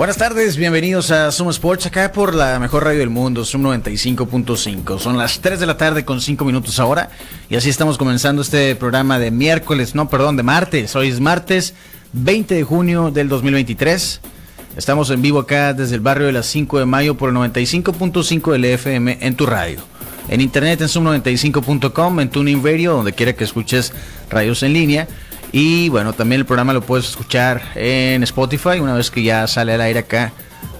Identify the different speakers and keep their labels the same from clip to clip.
Speaker 1: Buenas tardes, bienvenidos a Zoom Sports, acá por la mejor radio del mundo, Zoom 95.5. Son las 3 de la tarde con 5 minutos ahora y así estamos comenzando este programa de miércoles, no, perdón, de martes. Hoy es martes 20 de junio del 2023. Estamos en vivo acá desde el barrio de las 5 de mayo por el 95.5 del FM en tu radio. En internet en zoom95.com, en Tuning Radio, donde quiera que escuches radios en línea. Y bueno, también el programa lo puedes escuchar en Spotify una vez que ya sale al aire acá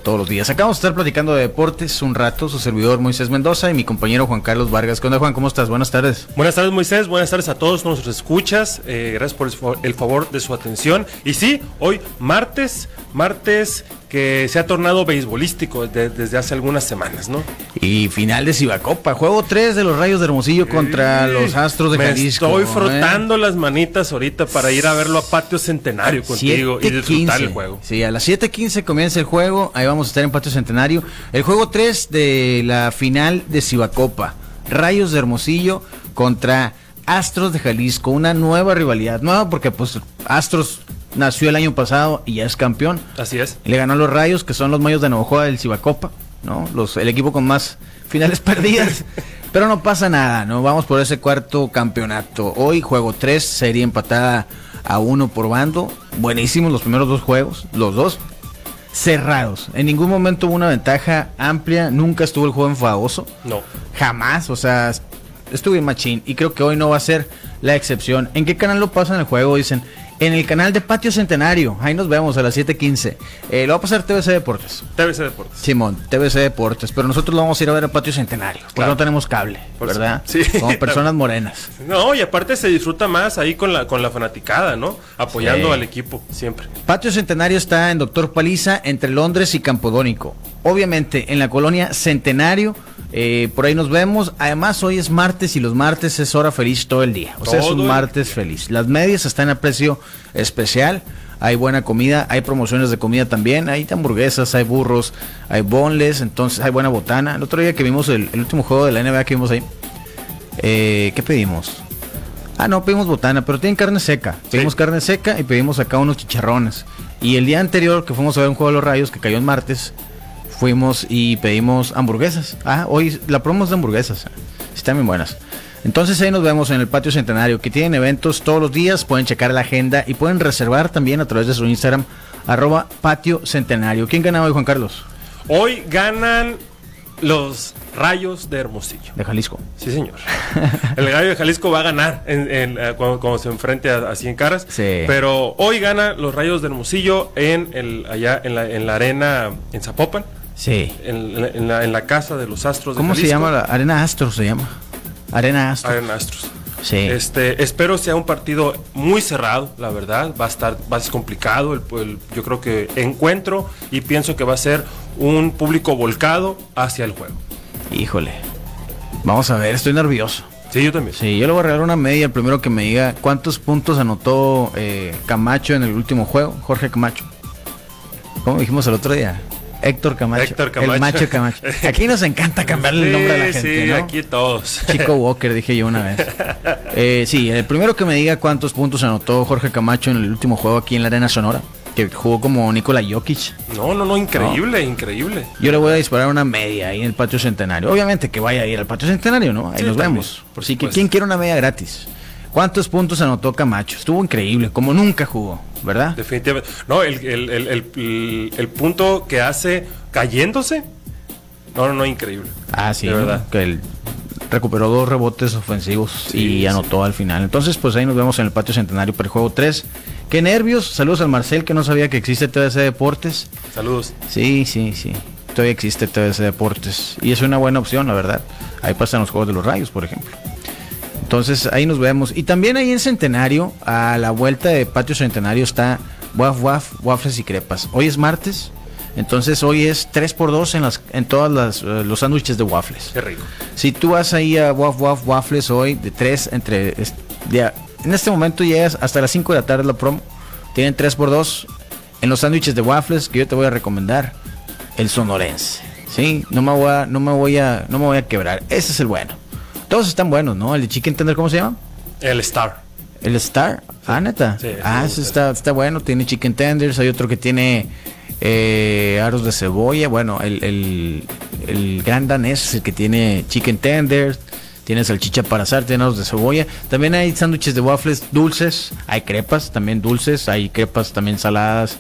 Speaker 1: todos los días. Acabamos de estar platicando de deportes un rato, su servidor Moisés Mendoza y mi compañero Juan Carlos Vargas. ¿Qué onda Juan? ¿Cómo estás? Buenas tardes.
Speaker 2: Buenas tardes Moisés, buenas tardes a todos nuestros escuchas. Eh, gracias por el favor de su atención. Y sí, hoy martes, martes que se ha tornado beisbolístico desde hace algunas semanas, ¿no?
Speaker 1: Y final de Cibacopa, juego 3 de los Rayos de Hermosillo contra los Astros de
Speaker 2: me
Speaker 1: Jalisco.
Speaker 2: Estoy frotando las manitas ahorita para ir a verlo a Patio Centenario contigo y disfrutar el juego.
Speaker 1: Sí, a las 7:15 comienza el juego, ahí vamos a estar en Patio Centenario. El juego 3 de la final de Cibacopa, Rayos de Hermosillo contra Astros de Jalisco, una nueva rivalidad, nueva porque pues Astros nació el año pasado y ya es campeón.
Speaker 2: Así es.
Speaker 1: Le ganó a los Rayos, que son los Mayos de Navajoa del Cibacopa, ¿no? Los, el equipo con más finales perdidas. Pero no pasa nada, ¿no? Vamos por ese cuarto campeonato. Hoy juego 3, serie empatada a uno por bando. Buenísimos los primeros dos juegos, los dos cerrados. En ningún momento hubo una ventaja amplia, nunca estuvo el juego enfadoso.
Speaker 2: No.
Speaker 1: Jamás, o sea, estuve en machín y creo que hoy no va a ser la excepción. ¿En qué canal lo pasan el juego? Dicen, en el canal de Patio Centenario. Ahí nos vemos a las 7:15. Eh, lo va a pasar TVC Deportes.
Speaker 2: TVC Deportes.
Speaker 1: Simón, TVC Deportes. Pero nosotros lo vamos a ir a ver a Patio Centenario. Porque no tenemos cable, ¿verdad?
Speaker 2: Sí.
Speaker 1: Como personas morenas.
Speaker 2: No, y aparte se disfruta más ahí con la, con la fanaticada, ¿no? Apoyando
Speaker 1: Sí.
Speaker 2: al equipo siempre.
Speaker 1: Patio Centenario está en Doctor Paliza, entre Londres y Campodónico. Obviamente, en la colonia Centenario, eh, por ahí nos vemos. Además, hoy es martes y los martes es hora feliz todo el día. O sea, es un martes feliz. Las medias están a precio especial. Hay buena comida, hay promociones de comida también. Hay hamburguesas, hay burros, hay bonles, entonces hay buena botana. El otro día que vimos el, el último juego de la NBA que vimos ahí, eh, ¿qué pedimos? Ah, no, pedimos botana, pero tienen carne seca. Pedimos carne seca y pedimos acá unos chicharrones. Y el día anterior que fuimos a ver un juego de los rayos que cayó en martes, fuimos y pedimos hamburguesas. Ah, hoy la promo es de hamburguesas. Están bien buenas. Entonces ahí nos vemos en el patio centenario, que tienen eventos todos los días, pueden checar la agenda y pueden reservar también a través de su Instagram, arroba patio centenario. ¿Quién gana hoy, Juan Carlos?
Speaker 2: Hoy ganan los Rayos de Hermosillo.
Speaker 1: De Jalisco.
Speaker 2: Sí, señor. El Gallo de Jalisco va a ganar en, en, eh, cuando, cuando se enfrente a, a Cien Caras.
Speaker 1: Sí.
Speaker 2: Pero hoy gana los Rayos de Hermosillo en el, allá en la, en la arena en Zapopan,
Speaker 1: Sí.
Speaker 2: en, la- en la, en la casa de los Astros de
Speaker 1: ¿Cómo se llama? La Arena Astros se llama. Arena Astros.
Speaker 2: Arena Astros.
Speaker 1: Sí.
Speaker 2: Este, espero sea un partido muy cerrado, la verdad. Va a estar, va a ser complicado. el- el- yo creo que encuentro y pienso que va a ser un público volcado hacia el juego.
Speaker 1: Híjole. Vamos a ver, estoy nervioso.
Speaker 2: Sí, yo también.
Speaker 1: Sí, yo le voy a regalar una media el primero que me diga cuántos puntos anotó eh, Camacho en el último juego, Jorge Camacho. ¿Cómo dijimos el otro día? Héctor Camacho.
Speaker 2: Héctor Camacho.
Speaker 1: El macho Camacho. Aquí nos encanta cambiarle el nombre a la gente,
Speaker 2: sí,
Speaker 1: ¿no?
Speaker 2: aquí todos.
Speaker 1: Chico Walker, dije yo una vez. Eh, sí, el primero que me diga cuántos puntos anotó Jorge Camacho en el último juego aquí en la Arena Sonora, que jugó como Nikola Jokic.
Speaker 2: No, no, no, increíble, increíble.
Speaker 1: Yo le voy a disparar una media ahí en el patio centenario. Obviamente que vaya a ir al patio centenario, ¿no? Ahí
Speaker 2: Sí,
Speaker 1: nos
Speaker 2: también,
Speaker 1: vemos.
Speaker 2: por
Speaker 1: Así que. ¿quién quiere una media gratis? ¿Cuántos puntos anotó Camacho? Estuvo increíble, como nunca jugó, ¿verdad?
Speaker 2: Definitivamente. No, el, el- el- el- el- el punto que hace cayéndose. No, no, no, increíble.
Speaker 1: Ah, sí,
Speaker 2: De verdad.
Speaker 1: que él recuperó dos rebotes ofensivos
Speaker 2: Sí,
Speaker 1: y
Speaker 2: sí.
Speaker 1: anotó al final. Entonces, pues ahí nos vemos en el patio centenario para el juego 3. Qué nervios. Saludos al Marcel que no sabía que existe TVC Deportes.
Speaker 2: Saludos.
Speaker 1: Sí, sí, sí. Todavía existe TVC Deportes. Y es una buena opción, la verdad. Ahí pasan los Juegos de los Rayos, por ejemplo. Entonces ahí nos vemos. Y también ahí en Centenario, a la vuelta de Patio Centenario está Waf Waf, Waffles y Crepas. Hoy es martes. Entonces hoy es 3 por 2 en las en todas las eh, los sándwiches de waffles.
Speaker 2: Qué rico.
Speaker 1: Si tú vas ahí a Waf Waf Waffles hoy de 3 entre es- de- en este momento llegas hasta las 5 de la tarde la promo. Tienen 3 por 2 en los sándwiches de waffles que yo te voy a recomendar el sonorense. Sí, no me voy a no me voy a no me voy a quebrar. Ese es el bueno. Todos están buenos, ¿no? El de chicken tender ¿cómo se llama?
Speaker 2: El Star.
Speaker 1: El Star. Ah, neta.
Speaker 2: Sí,
Speaker 1: ah,
Speaker 2: sí,
Speaker 1: ese
Speaker 2: sí.
Speaker 1: está, está bueno. Tiene chicken tenders. Hay otro que tiene eh, aros de cebolla. Bueno, el, el, el gran danés es el que tiene chicken tenders. Tiene salchicha para asar, tiene aros de cebolla. También hay sándwiches de waffles dulces. Hay crepas también dulces. Hay crepas también saladas.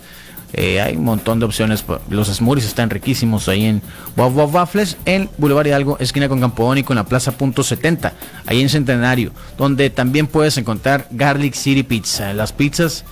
Speaker 1: Eh, hay un montón de opciones. Los smoothies están riquísimos ahí en Waf Waf Waffles, en Boulevard Hidalgo, esquina con Campodónico, en la Plaza Punto 70, ahí en Centenario, donde también puedes encontrar Garlic City Pizza, las pizzas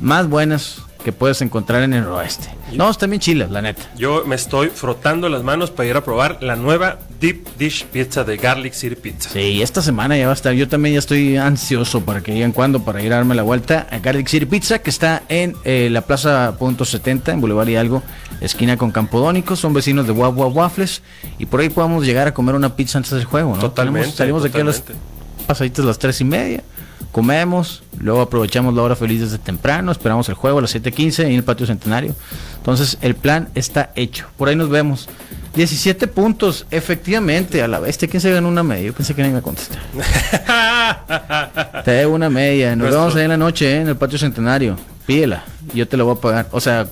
Speaker 1: más buenas que puedes encontrar en el oeste. No, están bien chilas, la neta.
Speaker 2: Yo me estoy frotando las manos para ir a probar la nueva Deep Dish Pizza de Garlic City Pizza.
Speaker 1: Sí, esta semana ya va a estar. Yo también ya estoy ansioso para que digan cuándo para ir a darme la vuelta a Garlic City Pizza, que está en eh, la Plaza Punto 70, en Boulevard Hidalgo, esquina con Campodónico. Son vecinos de Waf Waf Waffles. Y por ahí podemos llegar a comer una pizza antes del juego, ¿no?
Speaker 2: Totalmente,
Speaker 1: Salimos, salimos de aquí a las pasaditas las tres y media. Comemos, luego aprovechamos la hora feliz desde temprano, esperamos el juego a las 7.15 en el patio centenario. Entonces el plan está hecho. Por ahí nos vemos. 17 puntos, efectivamente, a la bestia. ¿Quién se ganó una media? Yo pensé que nadie me contestar. Te debo una media. Nos vemos ahí en la noche, ¿eh? en el patio centenario. Pídela. Yo te la voy a pagar. O sea,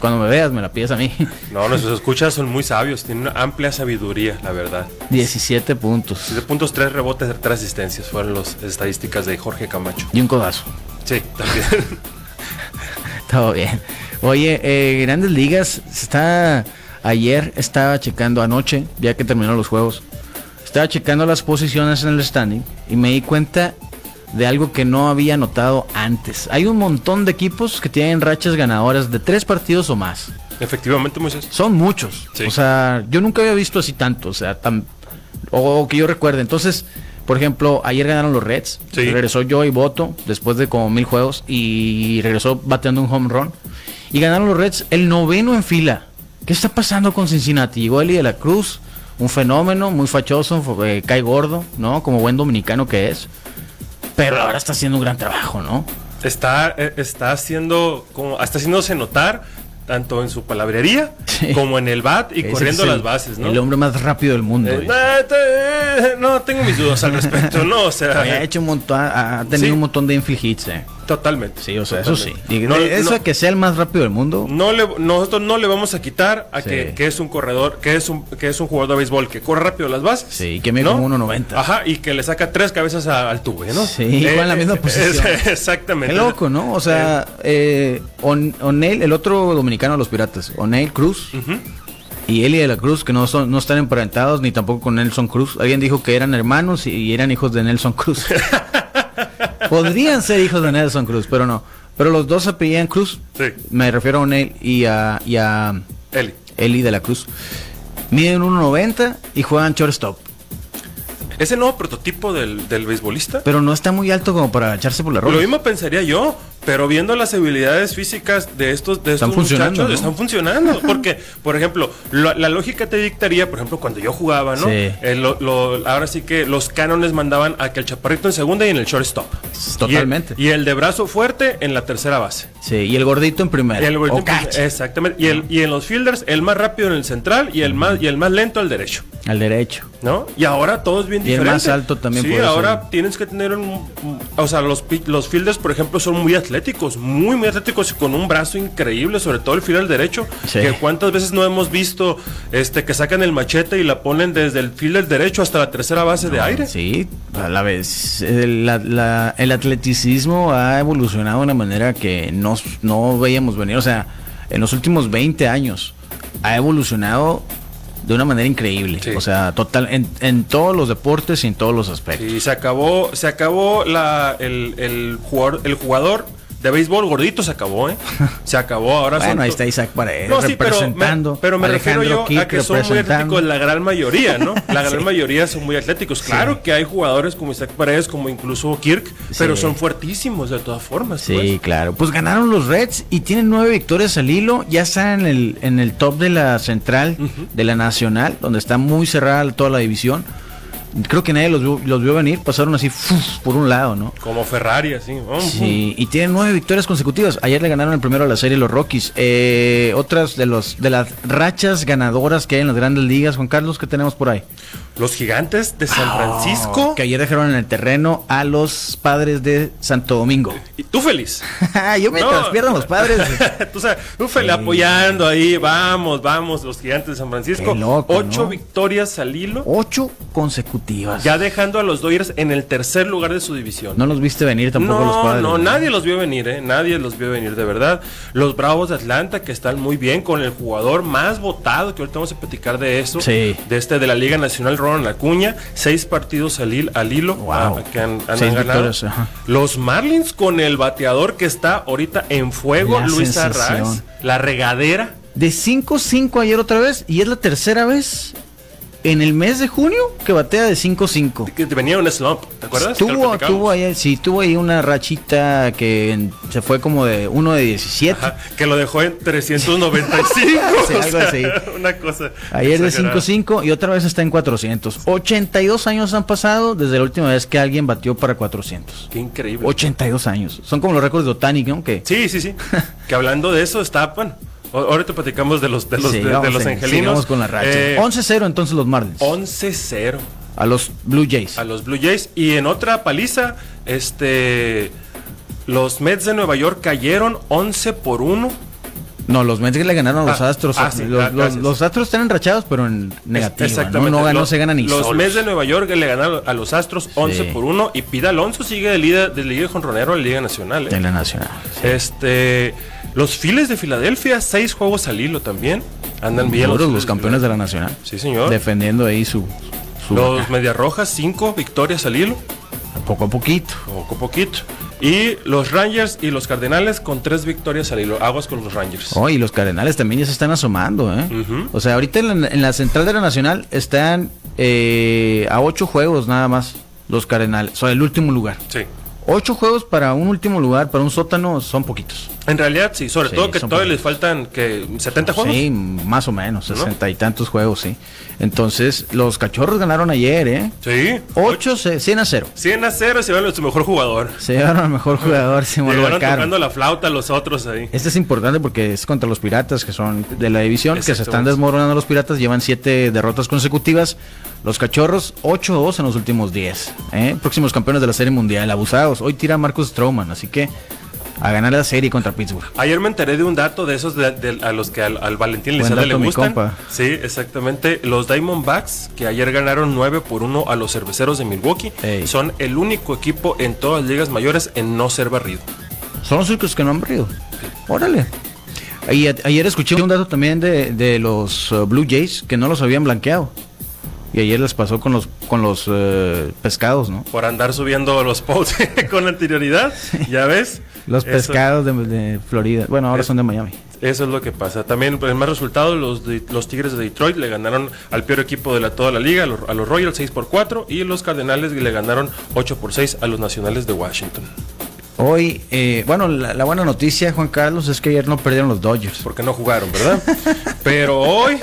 Speaker 1: cuando me veas, me la pides a mí.
Speaker 2: No, nuestros escuchas son muy sabios, tienen una amplia sabiduría, la verdad.
Speaker 1: 17 puntos.
Speaker 2: 7 puntos, 3 rebotes, 3 asistencias fueron las estadísticas de Jorge Camacho.
Speaker 1: Y un codazo.
Speaker 2: Sí, también.
Speaker 1: Todo bien. Oye, eh, Grandes Ligas está. Ayer estaba checando anoche, ya que terminaron los juegos. Estaba checando las posiciones en el standing y me di cuenta de algo que no había notado antes. Hay un montón de equipos que tienen rachas ganadoras de tres partidos o más.
Speaker 2: Efectivamente, Moisés.
Speaker 1: Son muchos.
Speaker 2: Sí.
Speaker 1: O sea, yo nunca había visto así tanto. O sea, tan. O que yo recuerde. Entonces, por ejemplo, ayer ganaron los Reds.
Speaker 2: Sí.
Speaker 1: Regresó Joey Boto después de como mil juegos y regresó bateando un home run. Y ganaron los Reds el noveno en fila. ¿Qué está pasando con Cincinnati? Llegó Eli de la Cruz, un fenómeno, muy fachoso, eh, cae gordo, ¿no? Como buen dominicano que es. Pero ahora está haciendo un gran trabajo, ¿no?
Speaker 2: Está, eh, está haciendo, como, está haciéndose notar tanto en su palabrería
Speaker 1: Sí.
Speaker 2: como en el bat y
Speaker 1: Ese
Speaker 2: corriendo
Speaker 1: el-
Speaker 2: las bases, ¿no?
Speaker 1: El hombre más rápido del mundo.
Speaker 2: Eh,
Speaker 1: eh.
Speaker 2: no, tengo mis dudas al respecto, no, o sea,
Speaker 1: Ha hecho un montón, ha tenido
Speaker 2: Sí.
Speaker 1: un montón de infield hits, eh.
Speaker 2: Totalmente.
Speaker 1: Sí, o sea, eso sí. Y
Speaker 2: No,
Speaker 1: eso
Speaker 2: no-
Speaker 1: que sea el más rápido del mundo.
Speaker 2: no le, nosotros no le vamos a quitar a
Speaker 1: Sí.
Speaker 2: que, que es un corredor, que es un, que es un jugador de béisbol que corre rápido las bases.
Speaker 1: Sí, que mide como 1.90.
Speaker 2: Ajá, y que le saca tres cabezas a- al tuve, ¿no?
Speaker 1: Sí, igual en la misma posición.
Speaker 2: es- exactamente.
Speaker 1: Qué loco, ¿no? O sea, eh, On- O'Neil, el otro dominicano de los piratas, O'Neil Cruz y Eli de la Cruz, que no son, no están emparentados ni tampoco con Nelson Cruz. Alguien dijo que eran hermanos y, y eran hijos de Nelson Cruz. Podrían ser hijos de Nelson Cruz, pero no. Pero los dos se apellían Cruz.
Speaker 2: Sí.
Speaker 1: Me refiero a O'Neil y a, y a
Speaker 2: Eli.
Speaker 1: Eli de la Cruz. Miden 1.90 y juegan shortstop.
Speaker 2: ¿Es el nuevo prototipo del, del beisbolista?
Speaker 1: Pero no está muy alto como para echarse por la
Speaker 2: Lo
Speaker 1: ropa.
Speaker 2: mismo pensaría yo, pero viendo las habilidades físicas de estos, de estos muchachos,
Speaker 1: ¿no?
Speaker 2: están funcionando. Porque, por ejemplo, lo- la lógica te dictaría, por ejemplo, cuando yo jugaba, ¿no?
Speaker 1: Sí.
Speaker 2: Eh, lo- lo- ahora sí que los cánones mandaban a que el chaparrito en segunda y en el shortstop.
Speaker 1: Totalmente.
Speaker 2: Y el, y el de brazo fuerte en la tercera base.
Speaker 1: Sí, y el gordito en primera.
Speaker 2: El gordito
Speaker 1: O.
Speaker 2: Exactamente. Y, el, y en los fielders, el más rápido en el central y el más, y el más lento al derecho.
Speaker 1: Al derecho.
Speaker 2: ¿No? Y ahora todo es bien
Speaker 1: Y el más alto también
Speaker 2: Sí, ahora
Speaker 1: ser.
Speaker 2: tienes que tener un. O sea, los, los fielders, por ejemplo, son muy atléticos, muy, muy atléticos y con un brazo increíble, sobre todo el fielder derecho.
Speaker 1: Sí.
Speaker 2: Que cuántas veces no hemos visto este que sacan el machete y la ponen desde el fielder derecho hasta la tercera base de aire.
Speaker 1: Sí, a la vez. El, la- la- el atleticismo ha evolucionado de una manera que no, no veíamos venir. O sea, en los últimos 20 años ha evolucionado de una manera increíble.
Speaker 2: Sí.
Speaker 1: O sea, total, en, en todos los deportes y en todos los aspectos.
Speaker 2: Y se acabó, se acabó la, el, el jugador, el jugador de béisbol gordito se acabó, ¿eh? Se acabó, ahora
Speaker 1: bueno,
Speaker 2: son
Speaker 1: ahí está Isaac Paredes
Speaker 2: no, sí, pero me,
Speaker 1: representando.
Speaker 2: pero me refiero yo a que son muy atléticos la gran mayoría, ¿no? La gran
Speaker 1: Sí.
Speaker 2: mayoría son muy atléticos. Claro que hay jugadores como Isaac Paredes, como incluso Kirk, pero son fuertísimos de todas formas.
Speaker 1: Sí,
Speaker 2: pues.
Speaker 1: claro. Pues ganaron los Reds y tienen nueve victorias al hilo. Ya están en el, en el top de la central, de la nacional, donde está muy cerrada toda la división. Creo que nadie los vio, los vio venir. Pasaron así ¡fuf! por un lado, ¿no?
Speaker 2: Como Ferrari, así. Oh,
Speaker 1: Sí, y tienen nueve victorias consecutivas. Ayer le ganaron el primero a la serie los Rockies. Eh, otras de los de las rachas ganadoras que hay en las grandes ligas, Juan Carlos, ¿qué tenemos por ahí?
Speaker 2: Los gigantes de San Francisco.
Speaker 1: Oh, Que ayer dejaron en el terreno a los padres de Santo Domingo.
Speaker 2: Y tú feliz.
Speaker 1: Yo mientras pierdan los padres.
Speaker 2: tú sabes, tú feliz apoyando ahí. Vamos, vamos, los gigantes de San Francisco.
Speaker 1: Qué loco,
Speaker 2: Ocho
Speaker 1: ¿no?
Speaker 2: victorias al hilo.
Speaker 1: Ocho consecutivas.
Speaker 2: Ya dejando a los Dodgers en el tercer lugar de su división.
Speaker 1: No los viste venir tampoco
Speaker 2: no,
Speaker 1: los padres.
Speaker 2: no, nadie los vio venir, ¿eh? Nadie los vio venir, de verdad. Los Bravos de Atlanta, que están muy bien, con el jugador más votado, que ahorita vamos a platicar de eso.
Speaker 1: Sí.
Speaker 2: De este, de la Liga Nacional, Ronald Acuña. Seis partidos al, hil- al hilo
Speaker 1: Wow.
Speaker 2: ah, que han, ganado.
Speaker 1: victorias.
Speaker 2: Los Marlins con el bateador que está ahorita en fuego,
Speaker 1: La
Speaker 2: Luis. Arraez. La regadera.
Speaker 1: De 5-5 ayer otra vez. Y es la tercera vez en el mes de junio que batea de 5-5.
Speaker 2: Que venía un slump, ¿te acuerdas?
Speaker 1: Tuvo, tuvo ahí, sí, tuvo ahí una rachita que se fue como de 1 de 17.
Speaker 2: Ajá, que lo dejó en 395.
Speaker 1: Sí,
Speaker 2: o
Speaker 1: algo
Speaker 2: sea,
Speaker 1: así.
Speaker 2: Una cosa.
Speaker 1: Ayer de
Speaker 2: exagerada.
Speaker 1: 5-5 y otra vez está en 400. 82 años han pasado desde la última vez que alguien batió para 400.
Speaker 2: Qué increíble.
Speaker 1: 82 años. Son como los récords de Otani, ¿no? Que
Speaker 2: Sí, sí, sí. que hablando de eso, estapan. Ahorita platicamos de los, de los, de, de
Speaker 1: sigamos
Speaker 2: los
Speaker 1: en-
Speaker 2: angelinos.
Speaker 1: con la racha.
Speaker 2: Eh,
Speaker 1: 11-0 entonces los Marlins.
Speaker 2: 11-0
Speaker 1: A los Blue Jays.
Speaker 2: a los Blue Jays. Y en otra paliza, este. Los Mets de Nueva York cayeron 11 por 1.
Speaker 1: No, los Mets le ganaron a los
Speaker 2: Ah,
Speaker 1: Astros.
Speaker 2: ah, sí,
Speaker 1: los,
Speaker 2: ah,
Speaker 1: los- los Astros están enrachados, pero en negativo.
Speaker 2: Exactamente.
Speaker 1: No, no, ganó,
Speaker 2: Los-
Speaker 1: se ganan ni
Speaker 2: Los
Speaker 1: solos.
Speaker 2: Mets de Nueva York le ganaron a los Astros 11
Speaker 1: Sí.
Speaker 2: por 1. Y Pida Alonso sigue de líder de Liga Jonronero en la Liga Nacional. ¿eh?
Speaker 1: En la Nacional.
Speaker 2: Este. Los Phillies de Filadelfia, seis juegos al hilo también. Andan bien Phillies
Speaker 1: los campeones de la. Nacional.
Speaker 2: Sí, señor.
Speaker 1: Defendiendo ahí su. su
Speaker 2: Los
Speaker 1: vaca.
Speaker 2: Medias Rojas, cinco victorias al hilo.
Speaker 1: Poco a poquito.
Speaker 2: Poco a poquito. Y los Rangers y los Cardenales con tres victorias al hilo. Aguas con los Rangers.
Speaker 1: Oh, y los Cardenales también ya se están asomando, ¿eh? O sea, ahorita en la, en la central de la Nacional están eh, a ocho juegos nada más los Cardenales. O sea, el último lugar.
Speaker 2: Sí.
Speaker 1: Ocho juegos para un último lugar, para un sótano, son poquitos.
Speaker 2: En realidad, sí. Sobre
Speaker 1: Sí,
Speaker 2: todo que todavía les faltan que 70 juegos.
Speaker 1: Sí, más o menos, sesenta y tantos juegos, sí. Entonces, los cachorros ganaron ayer, ¿eh?
Speaker 2: Sí.
Speaker 1: 8, 100 a 0.
Speaker 2: 100 a 0 se van su mejor jugador.
Speaker 1: Se llevaron al mejor jugador, se
Speaker 2: Llegaron
Speaker 1: Caro.
Speaker 2: tocando la flauta los otros ahí.
Speaker 1: Este es importante porque es contra los piratas que son de la división, que se están desmoronando los piratas, llevan siete derrotas consecutivas. Los cachorros, 8-2 en los últimos 10. ¿eh? Próximos campeones de la serie mundial, abusados. Hoy tira Marcus Stroman, así que a ganar la serie contra Pittsburgh.
Speaker 2: Ayer me enteré de un dato de esos de- de- a los que al, al Valentín Lizalde le gustan.
Speaker 1: compa.
Speaker 2: Sí, exactamente. Los Diamondbacks, que ayer ganaron 9 por 1 a los cerveceros de Milwaukee,
Speaker 1: Ey.
Speaker 2: son el único equipo en todas las ligas mayores en no ser barrido.
Speaker 1: Son los únicos que no han barrido. Órale. Y a- ayer escuché un dato también de, de los uh, Blue Jays que no los habían blanqueado. Y ayer les pasó con los con los uh, pescados, ¿no?
Speaker 2: Por andar subiendo los posts con anterioridad, ya ves.
Speaker 1: Los
Speaker 2: Eso-
Speaker 1: pescados de, de Florida. Bueno, ahora
Speaker 2: Es-
Speaker 1: son de Miami.
Speaker 2: Eso es lo que pasa. También, pues, en más resultados, los, de- los Tigres de Detroit le ganaron al peor equipo de la, toda la liga, a los, a los Royals 6 por 4 y los Cardenales le ganaron 8 por 6 a los Nacionales de Washington.
Speaker 1: Hoy, eh, bueno, la, la buena noticia, Juan Carlos, es que ayer no perdieron los Dodgers.
Speaker 2: Porque no jugaron, ¿verdad? Pero hoy,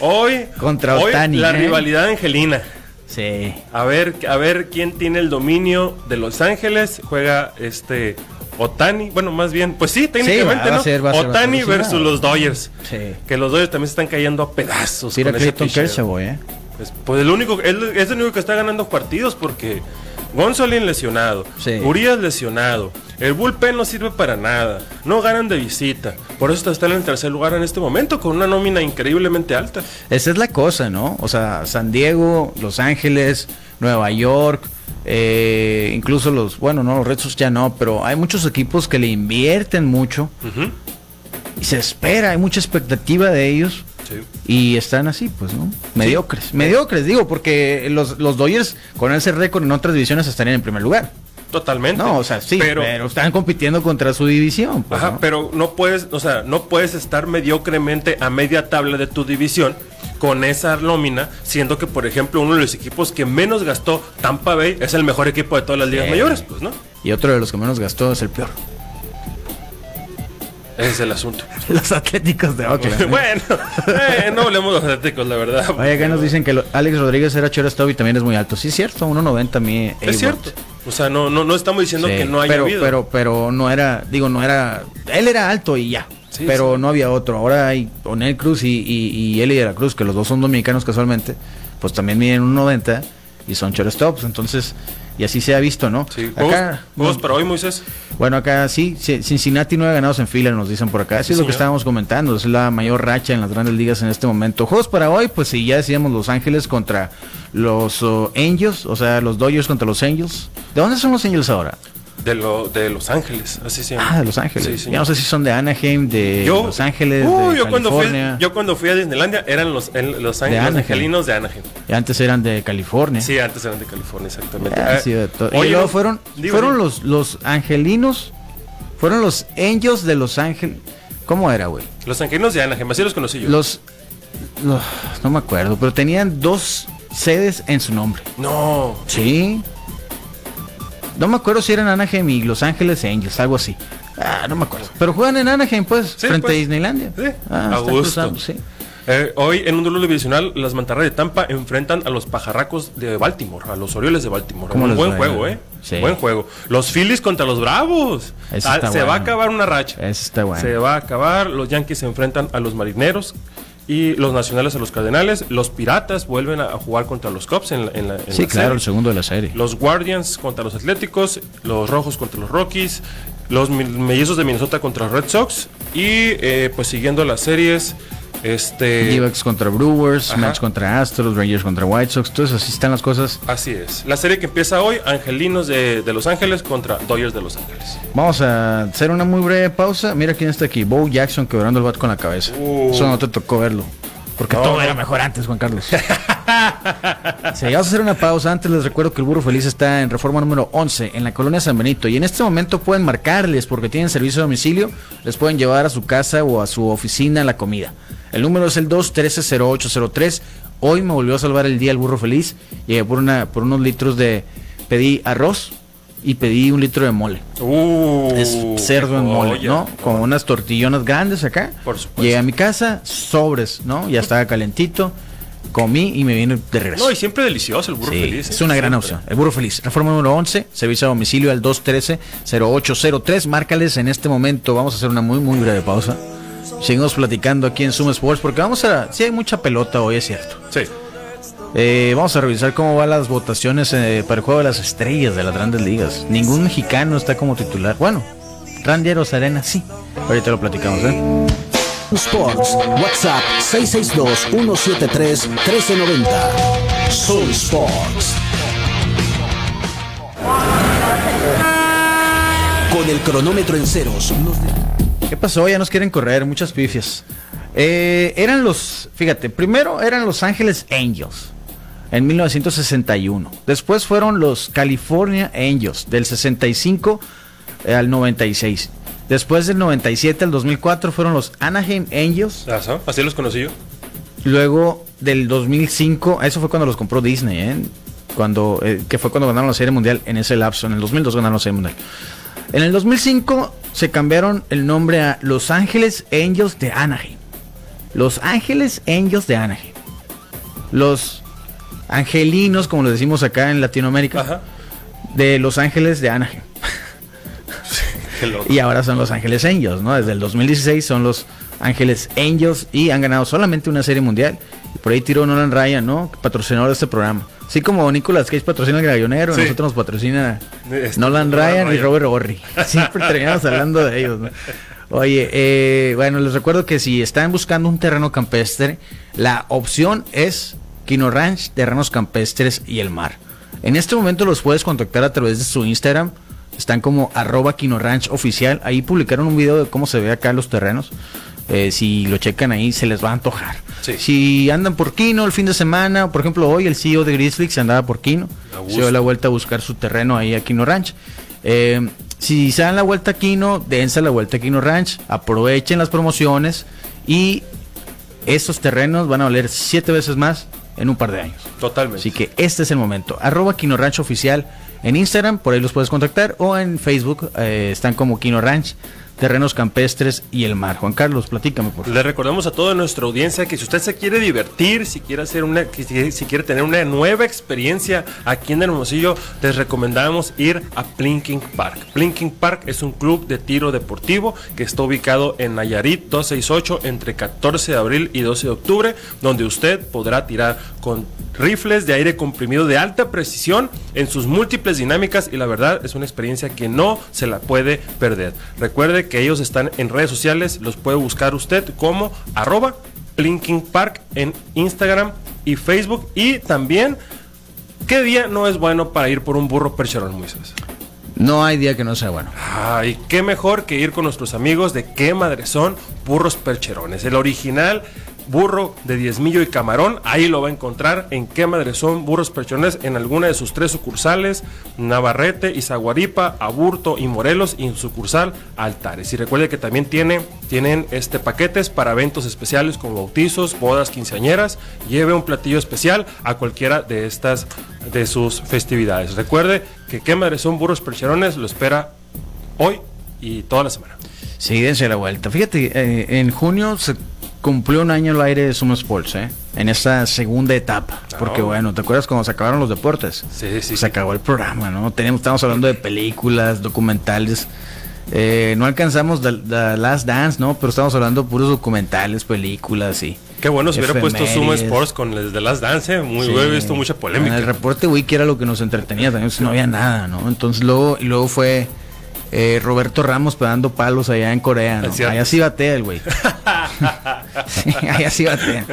Speaker 2: hoy,
Speaker 1: Contra
Speaker 2: hoy la
Speaker 1: ¿eh?
Speaker 2: rivalidad angelina.
Speaker 1: Sí.
Speaker 2: A ver, a ver quién tiene el dominio de Los Ángeles. Juega este Otani. Bueno, más bien, pues sí, técnicamente,
Speaker 1: va
Speaker 2: ¿no?
Speaker 1: ser- va a ser
Speaker 2: Otani versus los Dodgers.
Speaker 1: Sí.
Speaker 2: Que los Dodgers también se están cayendo a pedazos.
Speaker 1: Tira
Speaker 2: con
Speaker 1: Clayton. Kershaw, ¿eh?
Speaker 2: Pues, pues el único, él es el único que está ganando partidos porque Gonzolin lesionado. Urias lesionado, el bullpen no sirve para nada, no ganan de visita, por eso están en el tercer lugar en este momento con una nómina increíblemente alta.
Speaker 1: Esa es la cosa, ¿no? O sea, San Diego, Los Ángeles, Nueva York, eh, incluso los, bueno, no, los Red Sox ya no, pero hay muchos equipos que le invierten mucho y se espera, hay mucha expectativa de ellos.
Speaker 2: Sí.
Speaker 1: Y están así, pues, ¿no? Mediocres. Mediocres, digo, porque los, los Dodgers con ese récord en otras divisiones estarían en primer lugar.
Speaker 2: Totalmente.
Speaker 1: No, o sea, sí, pero, están compitiendo contra su división.
Speaker 2: Pues, ajá, pero no puedes, o sea, no puedes estar mediocremente a media tabla de tu división con esa nómina, siendo que, por ejemplo, uno de los equipos que menos gastó, Tampa Bay, es el mejor equipo de todas las ligas mayores, pues, ¿no?
Speaker 1: Y otro de los que menos gastó es el peor.
Speaker 2: Ese es el asunto.
Speaker 1: Los Atléticos de Oakland.
Speaker 2: bueno, eh, no hablemos de los Atléticos, la verdad.
Speaker 1: Oye, acá nos dicen que Alex Rodríguez era shortstop y también es muy alto. Sí, es cierto, 1.90 a mí.
Speaker 2: Es cierto. O sea, no, no, no estamos diciendo que no haya
Speaker 1: pero,
Speaker 2: habido.
Speaker 1: Pero, pero no era, digo, no era. Él era alto y ya. pero no había otro. Ahora hay Onel Cruz y, y, y Eli de la Cruz, que los dos son dominicanos casualmente, pues también miden 1.90 y son shortstops. Entonces, y así se ha visto, ¿no?
Speaker 2: Sí. Acá, ¿Juegos para hoy, Moisés?
Speaker 1: Bueno, acá sí, Cincinnati nueve ganados en fila, nos dicen por acá. Así es lo que estábamos comentando, es la mayor racha en las grandes ligas en este momento. Juegos para hoy, pues sí, ya decíamos Los Ángeles contra los oh, Angels, o sea, los Dodgers contra los Angels. ¿De dónde son los Angels ahora?
Speaker 2: De, lo, de Los Ángeles, así se llama.
Speaker 1: Ah, de Los Ángeles. ya no sé si son de Anaheim, de Los Ángeles, uh, de
Speaker 2: yo Cuando fui, yo cuando fui a Disneylandia eran los, los, Ángeles, de angelinos de Anaheim.
Speaker 1: Y antes eran de California.
Speaker 2: Sí, antes eran de California, exactamente.
Speaker 1: Ah, sí, y luego fueron, fueron los, los angelinos, fueron los Angels de Los Ángeles. ¿Cómo era, güey?
Speaker 2: Los angelinos de Anaheim, así los conocí yo.
Speaker 1: Los, los, no me acuerdo, pero tenían dos sedes en su nombre.
Speaker 2: No.
Speaker 1: Sí. No me acuerdo si eran Anaheim y Los Ángeles Angels, algo así. Ah, no me acuerdo. Pero juegan en Anaheim, pues, frente a pues. Disneylandia.
Speaker 2: Sí, ah, a gusto. Eh, hoy en un duelo divisional, las mantarrayas de Tampa enfrentan a los pajarracos de Baltimore, a los Orioles de Baltimore. Un buen juego, ¿eh? Buen juego. Los Phillies contra los Bravos. Ah, se va a acabar una racha.
Speaker 1: Eso está bueno.
Speaker 2: Se va a acabar. Los Yankees se enfrentan a los Marineros y los nacionales a los Cardenales. Los Piratas vuelven a jugar contra los Cubs en la, en
Speaker 1: Sí, claro, el segundo de la serie.
Speaker 2: Los Guardians contra los Atléticos, los Rojos contra los Rockies, los Mellizos de Minnesota contra los Red Sox y eh, pues siguiendo las series este.
Speaker 1: d contra Brewers, Mets contra Astros, Rangers contra White Sox, entonces así están las cosas.
Speaker 2: Así es. La serie que empieza hoy, Angelinos de, Los Ángeles contra Dodgers de Los Ángeles.
Speaker 1: Vamos a hacer una muy breve pausa. Mira quién está aquí, Bo Jackson quebrando el bat con la cabeza. Uh. Eso no te tocó verlo. Porque todo era mejor antes, Juan Carlos. si vamos a hacer una pausa. Antes les recuerdo que el Burro Feliz está en reforma número 11 en la colonia San Benito. Y en este momento pueden marcarles porque tienen servicio de domicilio. Les pueden llevar a su casa o a su oficina la comida. El número es el 2130803. Hoy me volvió a salvar el día el burro feliz. Llegué por, una, por unos litros de... Pedí arroz y pedí un litro de mole.
Speaker 2: Uh,
Speaker 1: es cerdo en mole, ¿no? Con unas tortillonas grandes acá.
Speaker 2: Por supuesto.
Speaker 1: Llegué a mi casa, sobres, ¿no? Ya estaba calentito. Comí y me vine de regreso.
Speaker 2: No, y siempre delicioso el burro feliz.
Speaker 1: Es una gran opción. El burro feliz. Reforma número 11, servicio a domicilio al 213-0803. Márcales en este momento. Vamos a hacer una muy, muy breve pausa. Seguimos platicando aquí en Zoom Sports porque vamos a. Sí, hay mucha pelota hoy, es cierto.
Speaker 2: Sí.
Speaker 1: Eh, vamos a revisar cómo van las votaciones eh, para el juego de las estrellas de las grandes ligas. Ningún mexicano está como titular. Bueno, Randy Arena sí. Ahorita lo platicamos, ¿eh?
Speaker 3: Sports, WhatsApp 662-173-1390. Zoom Sports. Con el cronómetro en ceros.
Speaker 1: ¿Qué pasó? Ya nos quieren correr, muchas pifias. Eh, eran los, fíjate, primero eran Los Ángeles Angels en 1961. Después fueron los California Angels del 65 eh, al 96. Después del 97 al 2004 fueron los Anaheim Angels.
Speaker 2: Así los conocí yo.
Speaker 1: Luego del 2005, eso fue cuando los compró Disney, ¿eh? Cuando, que fue cuando ganaron la Serie Mundial en ese lapso. En el 2002 ganaron la Serie Mundial. En el 2005 se cambiaron el nombre a Los Ángeles Angels de Anaheim. Los Ángeles Angels de Anaheim. Los angelinos, como lo decimos acá en Latinoamérica, de Los Ángeles de Anaheim. y ahora son Los Ángeles Angels, ¿no? Desde el 2016 son Los Ángeles Angels y han ganado solamente una serie mundial. Y por ahí tiró Nolan Ryan, ¿no? Patrocinador de este programa. Así como Nicolas Cage patrocina el Gallonero, nosotros nos patrocina este, Nolan Ryan y Robert Orri. Siempre terminamos hablando de ellos. Oye, eh, bueno, les recuerdo que si están buscando un terreno campestre, la opción es Kino Ranch, Terrenos Campestres y el Mar. En este momento los puedes contactar a través de su Instagram. Están como arroba Kino Ranch oficial. Ahí publicaron un video de cómo se ve acá los terrenos. Eh, si lo checan ahí, se les va a antojar. Si andan por Kino el fin de semana, por ejemplo, hoy el CEO de Grizzly se andaba por Kino, se dio la vuelta a buscar su terreno ahí a Kino Ranch. Eh, si se dan la vuelta a Quino, dense la vuelta a Quino Ranch, aprovechen las promociones y estos terrenos van a valer siete veces más en un par de años.
Speaker 2: Totalmente.
Speaker 1: Así que este es el momento. Arroba Quino Ranch Oficial en Instagram, por ahí los puedes contactar, o en Facebook, eh, están como Quino Ranch terrenos campestres y el mar. Juan Carlos, platícame por favor.
Speaker 2: Le recordamos a toda nuestra audiencia que si usted se quiere divertir, si quiere hacer una, si, quiere tener una nueva experiencia aquí en Hermosillo, les recomendamos ir a Plinking Park. Plinking Park es un club de tiro deportivo que está ubicado en Nayarit 268 entre 14 de abril y 12 de octubre, donde usted podrá tirar con rifles de aire comprimido de alta precisión en sus múltiples dinámicas y la verdad es una experiencia que no se la puede perder. Recuerde que ellos están en redes sociales, los puede buscar usted como arroba Plinking Park en Instagram y Facebook y también ¿qué día no es bueno para ir por un burro percherón, Moisés?
Speaker 1: No hay día que no sea bueno.
Speaker 2: Ay, qué mejor que ir con nuestros amigos de qué madre son burros percherones. El original burro de diezmillo y camarón. Ahí lo va a encontrar en qué madre son burros perchones en alguna de sus tres sucursales, Navarrete, Izaguaripa, Aburto y Morelos y en sucursal Altares. Y recuerde que también tiene, tienen este paquetes para eventos especiales como bautizos, bodas, quinceañeras. Lleve un platillo especial a cualquiera de estas de sus festividades. Recuerde que qué madre son burros percherones lo espera hoy y toda la semana.
Speaker 1: Sí, dense la vuelta. Fíjate, eh, en junio se cumplió un año el aire de Sumo Sports, ¿eh? En esta segunda etapa. Porque,
Speaker 2: Oh.
Speaker 1: bueno, ¿te acuerdas cuando se acabaron los deportes?
Speaker 2: Sí, sí,
Speaker 1: Se acabó el programa, ¿no? Teníamos, estábamos hablando de películas, documentales. Eh, no alcanzamos The, The Last Dance, ¿no? Pero estamos hablando de puros documentales, películas y.
Speaker 2: Qué bueno si hubiera puesto Sumo. Sports con el de las Dance, muy
Speaker 1: Sí.
Speaker 2: he visto mucha polémica.
Speaker 1: En el reporte Wiki era lo que nos entretenía, también no había nada, ¿no? Entonces luego, y luego fue eh, Roberto Ramos pegando palos allá en Corea, ¿no? Allá sí batea el güey. Sí, allá sí batea.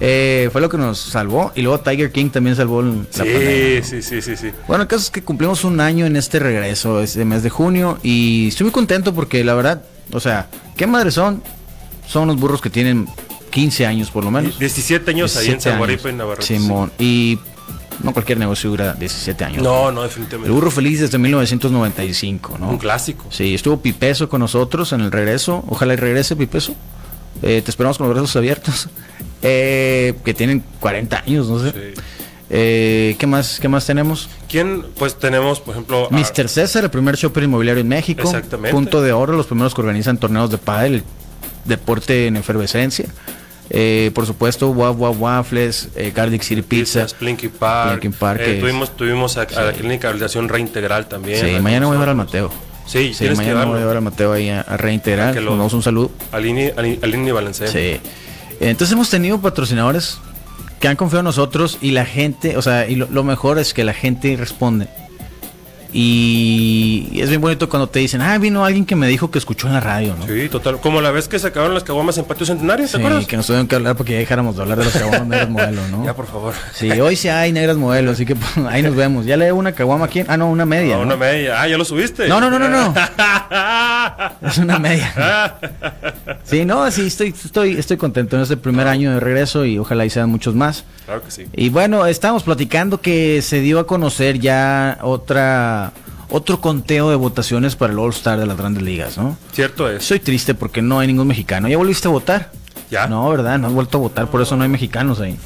Speaker 1: Eh, fue lo que nos salvó. Y luego Tiger King también salvó el- la pandemia.
Speaker 2: Sí, sí, sí, sí, sí.
Speaker 1: Bueno, el caso es que cumplimos un año en este regreso, este mes de junio, y estoy muy contento porque la verdad, o sea, ¿qué madres son? Son los burros que tienen 15 años por lo menos.
Speaker 2: 17 años ahí en
Speaker 1: 17
Speaker 2: San
Speaker 1: años.
Speaker 2: Guaripa y Navarrete.
Speaker 1: Simón, y no cualquier negocio dura 17 años.
Speaker 2: No, no,
Speaker 1: El
Speaker 2: definitivamente.
Speaker 1: burro feliz desde 1995, ¿no?
Speaker 2: Un clásico.
Speaker 1: Sí, estuvo Pipeso con nosotros en el regreso. Ojalá y regrese Pipeso. Eh, te esperamos con los brazos abiertos. Eh, que tienen 40 años, no sé.
Speaker 2: Sí.
Speaker 1: Eh, ¿Qué más? ¿Qué más tenemos?
Speaker 2: ¿Quién? Pues tenemos, por ejemplo.
Speaker 1: Mr. César, el primer shopper inmobiliario en México.
Speaker 2: Exactamente.
Speaker 1: Punto de oro, los primeros que organizan torneos de pádel, el deporte en efervescencia. Eh, por supuesto, Waf Waf Waffles, eh, Garlic City Pizza.
Speaker 2: Plinky Park.
Speaker 1: Park
Speaker 2: Eh, tuvimos tuvimos a, a la
Speaker 1: Sí.
Speaker 2: clínica de rehabilitación reintegral también.
Speaker 1: Sí, mañana voy a ver al. Mateo.
Speaker 2: Sí,
Speaker 1: Sí,
Speaker 2: tienes que
Speaker 1: mañana voy a ver al Mateo ahí a, a reintegrar.
Speaker 2: Lo-
Speaker 1: un saludo.
Speaker 2: Aline, Aline.
Speaker 1: Sí. Entonces hemos tenido patrocinadores que han confiado en nosotros y la gente, o sea, y lo, lo mejor es que la gente responde. Y es bien bonito cuando te dicen, ah, vino alguien que me dijo que escuchó en la radio, ¿no?
Speaker 2: Sí, total. Como la vez que se acabaron las caguamas en Patio Centenario, ¿te
Speaker 1: Sí,
Speaker 2: acuerdas?
Speaker 1: que nos tuvieron que hablar porque ya dejáramos de hablar de los caguamas negras modelo, ¿no?
Speaker 2: Ya, por favor.
Speaker 1: Sí, hoy sí hay negras modelo, así que pues, ahí nos vemos. Ya le debo una caguama aquí. Ah, no, una media.
Speaker 2: No,
Speaker 1: ¿no?
Speaker 2: una media. Ah, ya lo subiste.
Speaker 1: No, no, no, no, no. Es una media. Sí, no, sí, estoy, estoy, estoy contento en este primer año de regreso y ojalá y sean muchos más.
Speaker 2: claro que sí.
Speaker 1: Y bueno, estábamos platicando que se dio a conocer ya otra otro conteo de votaciones para el All Star de las grandes ligas, ¿no?
Speaker 2: Cierto es.
Speaker 1: Soy triste porque no hay ningún mexicano. ¿Ya volviste a votar?
Speaker 2: Ya.
Speaker 1: No, ¿verdad? No has vuelto a votar, por eso no hay mexicanos ahí.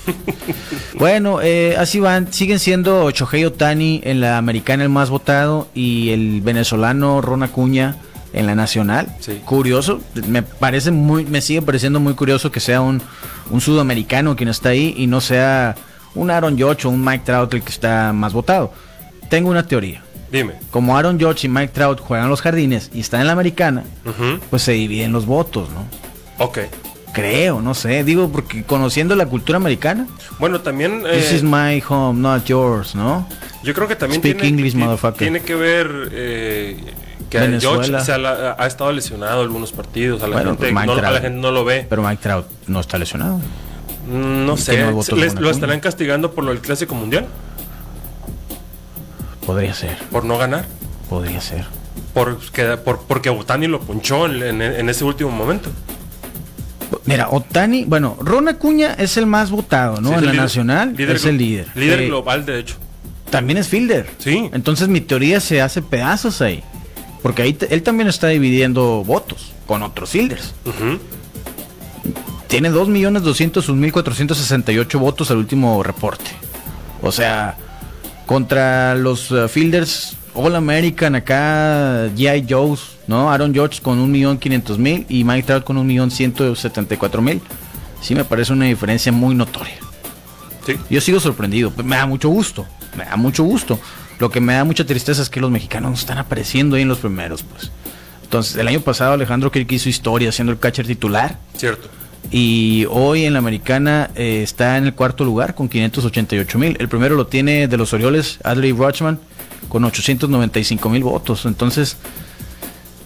Speaker 1: bueno, eh, así van. Siguen siendo Shohei Otani en la americana el más votado y el venezolano Ron Acuña en la nacional.
Speaker 2: Sí.
Speaker 1: Curioso, me parece muy, me sigue pareciendo muy curioso que sea un, un sudamericano quien está ahí y no sea un Aaron Judge o un Mike Trout el que está más votado. Tengo una teoría.
Speaker 2: Dime.
Speaker 1: Como Aaron Judge y Mike Trout juegan los jardines y están en la americana, pues se dividen los votos, ¿no?
Speaker 2: Ok.
Speaker 1: Creo, no sé, digo porque conociendo la cultura americana,
Speaker 2: Bueno, también.
Speaker 1: this
Speaker 2: eh,
Speaker 1: is my home, not yours, ¿no?
Speaker 2: Yo creo que también
Speaker 1: Speak
Speaker 2: tiene,
Speaker 1: English,
Speaker 2: tiene que ver eh, que
Speaker 1: Venezuela.
Speaker 2: George se ha, estado lesionado algunos partidos, a la,
Speaker 1: Bueno,
Speaker 2: gente,
Speaker 1: pues
Speaker 2: no, a la gente no lo ve.
Speaker 1: Pero Mike Trout no está lesionado.
Speaker 2: Mm, No sé,
Speaker 1: más votos
Speaker 2: ¿les-
Speaker 1: con
Speaker 2: ¿lo estarán castigando por lo del Clásico Mundial?
Speaker 1: Podría ser,
Speaker 2: ¿Por no ganar?
Speaker 1: podría ser.
Speaker 2: Por, que- por, porque Botani lo punchó en, en- en ese último momento.
Speaker 1: Mira, Otani, bueno, Ron Acuña es el más votado, ¿no?
Speaker 2: Sí,
Speaker 1: en la
Speaker 2: líder-
Speaker 1: nacional
Speaker 2: líder
Speaker 1: es el líder.
Speaker 2: Líder
Speaker 1: Eh,
Speaker 2: global, de hecho.
Speaker 1: también es fielder.
Speaker 2: Sí.
Speaker 1: Entonces mi teoría se hace pedazos ahí. Porque ahí él también está dividiendo votos con otros fielders.
Speaker 2: Ujú.
Speaker 1: Tiene 2.201.468 votos al último reporte. O sea, contra los uh, fielders All American acá, G.I. Joe's, ¿no? Aaron George con 1.500.000 y Mike Trout con 1.174.000. Sí me parece una diferencia muy notoria.
Speaker 2: Sí.
Speaker 1: Yo sigo sorprendido. Me da mucho gusto. Me da mucho gusto. Lo que me da mucha tristeza es que los mexicanos no están apareciendo ahí en los primeros, pues. Entonces, el año pasado Alejandro Kirk hizo historia siendo el catcher titular.
Speaker 2: Cierto.
Speaker 1: Y hoy en la americana eh, está en el cuarto lugar con 588 mil. El primero lo tiene de los Orioles, Adley Rutschman, con 895 mil votos. Entonces,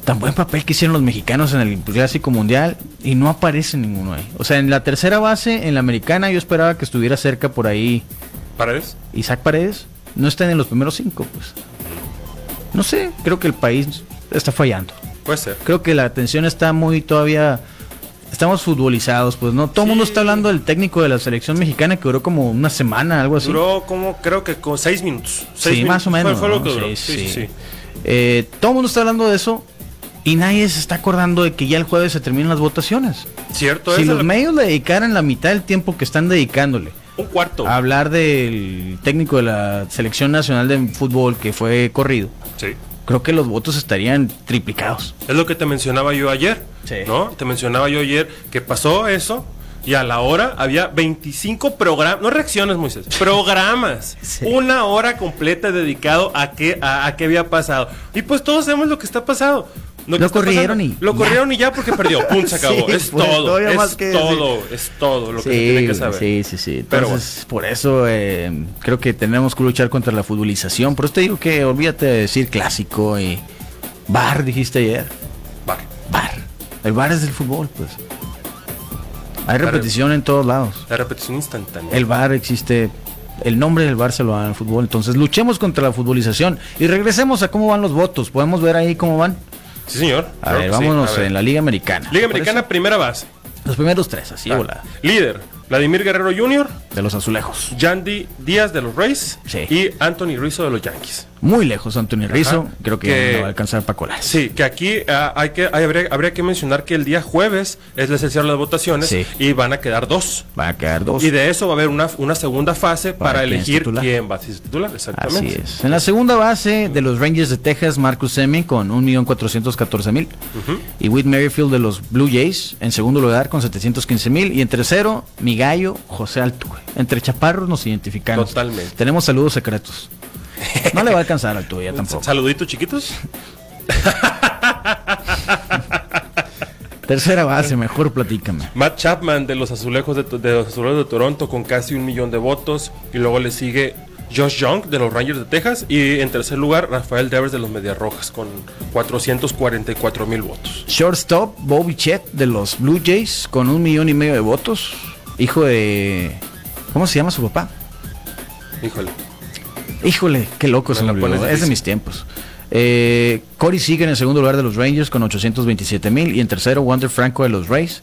Speaker 1: tan buen papel que hicieron los mexicanos en el Clásico Mundial y no aparece ninguno ahí. O sea, en la tercera base, en la americana, yo esperaba que estuviera cerca por ahí
Speaker 2: ¿Paredes?
Speaker 1: Isaac Paredes. No está en los primeros cinco, pues. No sé, creo que el país está fallando.
Speaker 2: Puede ser.
Speaker 1: Creo que la atención está muy todavía. Estamos futbolizados, pues no. Todo el mundo está hablando del técnico de la selección mexicana que duró como una semana, algo así.
Speaker 2: Duró como, creo que con seis minutos. Seis
Speaker 1: sí, más o menos.
Speaker 2: Fue, fue lo
Speaker 1: ¿no?
Speaker 2: que duró.
Speaker 1: Sí,
Speaker 2: Sí.
Speaker 1: Eh, todo el mundo está hablando de eso y nadie se está acordando de que ya el jueves se terminan las votaciones.
Speaker 2: Cierto,
Speaker 1: Si los
Speaker 2: la-
Speaker 1: medios le dedicaran la mitad del tiempo que están dedicándole
Speaker 2: un cuarto.
Speaker 1: a hablar del técnico de la selección nacional de fútbol que fue corrido,
Speaker 2: Sí.
Speaker 1: creo que los votos estarían triplicados.
Speaker 2: Es lo que te mencionaba yo ayer.
Speaker 1: Sí.
Speaker 2: ¿No? Te mencionaba yo ayer que pasó eso y a la hora había 25 programas, no reacciones, Moisés, programas.
Speaker 1: Sí.
Speaker 2: Una hora completa dedicado a qué, a, a qué había pasado. Y pues todos sabemos lo que está pasado.
Speaker 1: Lo corrieron y
Speaker 2: Lo
Speaker 1: ya.
Speaker 2: corrieron y ya porque perdió. Pum, se acabó.
Speaker 1: Sí,
Speaker 2: es
Speaker 1: pues,
Speaker 2: todo. Es
Speaker 1: más que
Speaker 2: todo. Es todo lo que se tiene que saber.
Speaker 1: Sí, sí, sí.
Speaker 2: Pero
Speaker 1: Entonces, por eso eh, creo que tenemos que luchar contra la futbolización. Por eso te digo que olvídate de decir clásico y bar, dijiste ayer. El bar es del fútbol, pues. Hay repetición en todos lados.
Speaker 2: La repetición instantánea.
Speaker 1: El bar existe. El nombre del bar se lo dan al fútbol. Entonces, luchemos contra la futbolización. Y regresemos a cómo van los votos. ¿Podemos ver ahí cómo van?
Speaker 2: Sí, señor.
Speaker 1: A
Speaker 2: Claro
Speaker 1: ver,
Speaker 2: sí.
Speaker 1: vámonos
Speaker 2: A ver.
Speaker 1: en la Liga Americana.
Speaker 2: Liga
Speaker 1: ¿Por
Speaker 2: Americana, primera base.
Speaker 1: Los primeros tres, así de
Speaker 2: Ah.
Speaker 1: volada.
Speaker 2: Líder, Vladimir Guerrero Jr.,
Speaker 1: De los azulejos.
Speaker 2: Yandy Díaz de los Rays
Speaker 1: Sí.
Speaker 2: y Anthony Rizzo de los Yankees.
Speaker 1: Muy lejos Antonio Rizzo.
Speaker 2: Ajá.
Speaker 1: Creo que,
Speaker 2: Que-
Speaker 1: no va a alcanzar para colarse.
Speaker 2: Sí, que aquí ah, hay que, hay- habría, habría que mencionar que el día jueves es la cierre de las votaciones
Speaker 1: Sí.
Speaker 2: y van a quedar dos.
Speaker 1: Va a quedar dos.
Speaker 2: Y de eso va a haber una, una segunda fase
Speaker 1: Para
Speaker 2: elegir quién va a ser titular.
Speaker 1: Así
Speaker 2: Exactamente.
Speaker 1: es. En la segunda base de los Rangers de Texas, Marcus Semien con 1.414.000. Y Whit Merrifield de los Blue Jays en segundo lugar con 715.000. Y en tercero, mi gallo, José Altuve. Entre chaparros nos identificamos.
Speaker 2: Totalmente.
Speaker 1: Tenemos saludos secretos. No le va a alcanzar al tuyo tampoco.
Speaker 2: Saluditos chiquitos.
Speaker 1: Tercera base, mejor platícame.
Speaker 2: Matt Chapman de los Azulejos de, de los Azulejos de Toronto con casi un millón de votos. Y luego le sigue Josh Young de los Rangers de Texas. Y en tercer lugar, Rafael Devers de los Medias Rojas con 444 mil votos.
Speaker 1: Shortstop, Bobby Chet de los Blue Jays con un millón y medio de votos. Hijo de. ¿Cómo se llama su papá?
Speaker 2: Híjole.
Speaker 1: Híjole, qué loco se me
Speaker 2: pones
Speaker 1: Es de mis tiempos. Eh, Corey Seager en segundo lugar de los Rangers con 827 mil. Y en tercero, Wander Franco de los Rays.